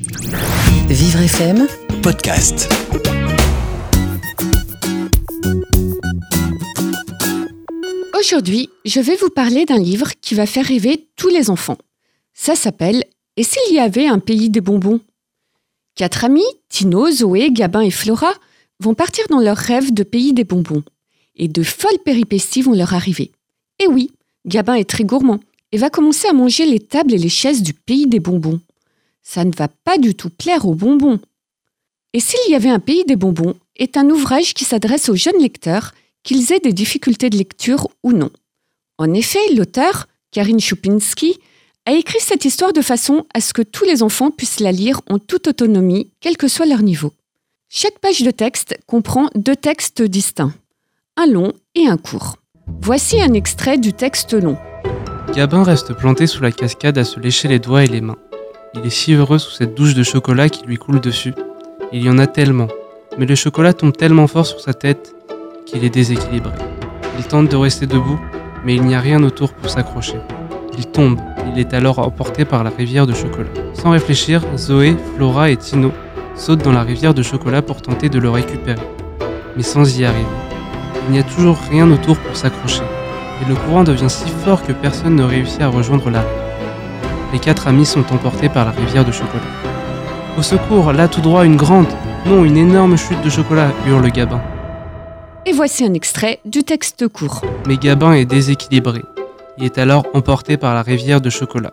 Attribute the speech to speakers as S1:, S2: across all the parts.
S1: Vivre FM,
S2: podcast.
S3: Aujourd'hui, je vais vous parler d'un livre qui va faire rêver tous les enfants. Ça s'appelle Et s'il y avait un pays des bonbons? Quatre amis, Tino, Zoé, Gabin et Flora, vont partir dans leur rêve de pays des bonbons. Et de folles péripéties vont leur arriver. Et oui, Gabin est très gourmand et va commencer à manger les tables et les chaises du pays des bonbons. Ça ne va pas du tout plaire aux bonbons. Et s'il y avait un pays des bonbons est un ouvrage qui s'adresse aux jeunes lecteurs, qu'ils aient des difficultés de lecture ou non. En effet, l'auteur, Karine Chupinski, a écrit cette histoire de façon à ce que tous les enfants puissent la lire en toute autonomie, quel que soit leur niveau. Chaque page de texte comprend deux textes distincts, un long et un court. Voici un extrait du texte long.
S4: Gabin reste planté sous la cascade à se lécher les doigts et les mains. Il est si heureux sous cette douche de chocolat qui lui coule dessus. Il y en a tellement, mais le chocolat tombe tellement fort sur sa tête qu'il est déséquilibré. Il tente de rester debout, mais il n'y a rien autour pour s'accrocher. Il tombe, il est alors emporté par la rivière de chocolat. Sans réfléchir, Zoé, Flora et Tino sautent dans la rivière de chocolat pour tenter de le récupérer, mais sans y arriver. Il n'y a toujours rien autour pour s'accrocher, et le courant devient si fort que personne ne réussit à rejoindre la rive. Les quatre amis sont emportés par la rivière de chocolat. Au secours, là tout droit une grande, non une énorme chute de chocolat, hurle Gabin.
S3: Et voici un extrait du texte court.
S4: Mais Gabin est déséquilibré. Il est alors emporté par la rivière de chocolat.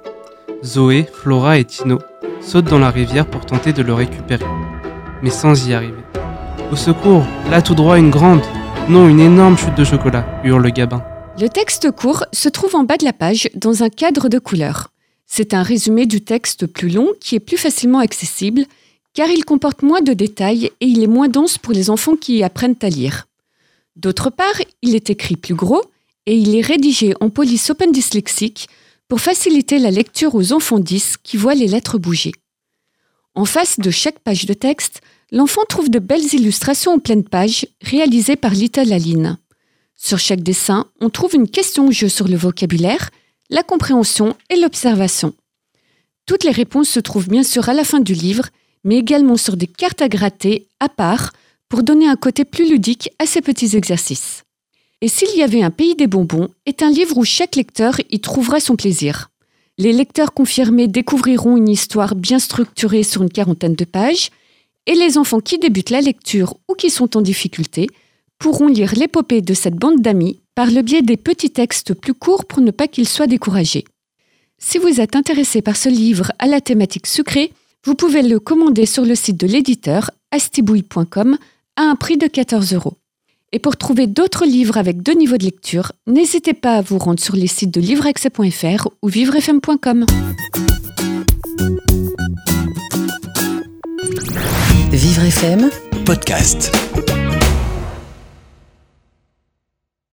S4: Zoé, Flora et Tino sautent dans la rivière pour tenter de le récupérer, mais sans y arriver. Au secours, là tout droit une grande, non une énorme chute de chocolat, hurle Gabin.
S3: Le texte court se trouve en bas de la page dans un cadre de couleurs. C'est un résumé du texte plus long qui est plus facilement accessible car il comporte moins de détails et il est moins dense pour les enfants qui apprennent à lire. D'autre part, il est écrit plus gros et il est rédigé en police open dyslexique pour faciliter la lecture aux enfants 10 qui voient les lettres bouger. En face de chaque page de texte, l'enfant trouve de belles illustrations en pleine page réalisées par Little Aline. Sur chaque dessin, on trouve une question-jeu sur le vocabulaire, la compréhension et l'observation. Toutes les réponses se trouvent bien sûr à la fin du livre, mais également sur des cartes à gratter à part pour donner un côté plus ludique à ces petits exercices. Et s'il y avait un pays des bonbons est un livre où chaque lecteur y trouvera son plaisir. Les lecteurs confirmés découvriront une histoire bien structurée sur une quarantaine de pages, et les enfants qui débutent la lecture ou qui sont en difficulté pourront lire l'épopée de cette bande d'amis par le biais des petits textes plus courts pour ne pas qu'ils soient découragés. Si vous êtes intéressé par ce livre à la thématique sucrée, vous pouvez le commander sur le site de l'éditeur astibouille.com à un prix de 14 euros. Et pour trouver d'autres livres avec deux niveaux de lecture, n'hésitez pas à vous rendre sur les sites de livreaccès.fr ou vivrefm.com.
S1: Vivre FM,
S2: Podcast.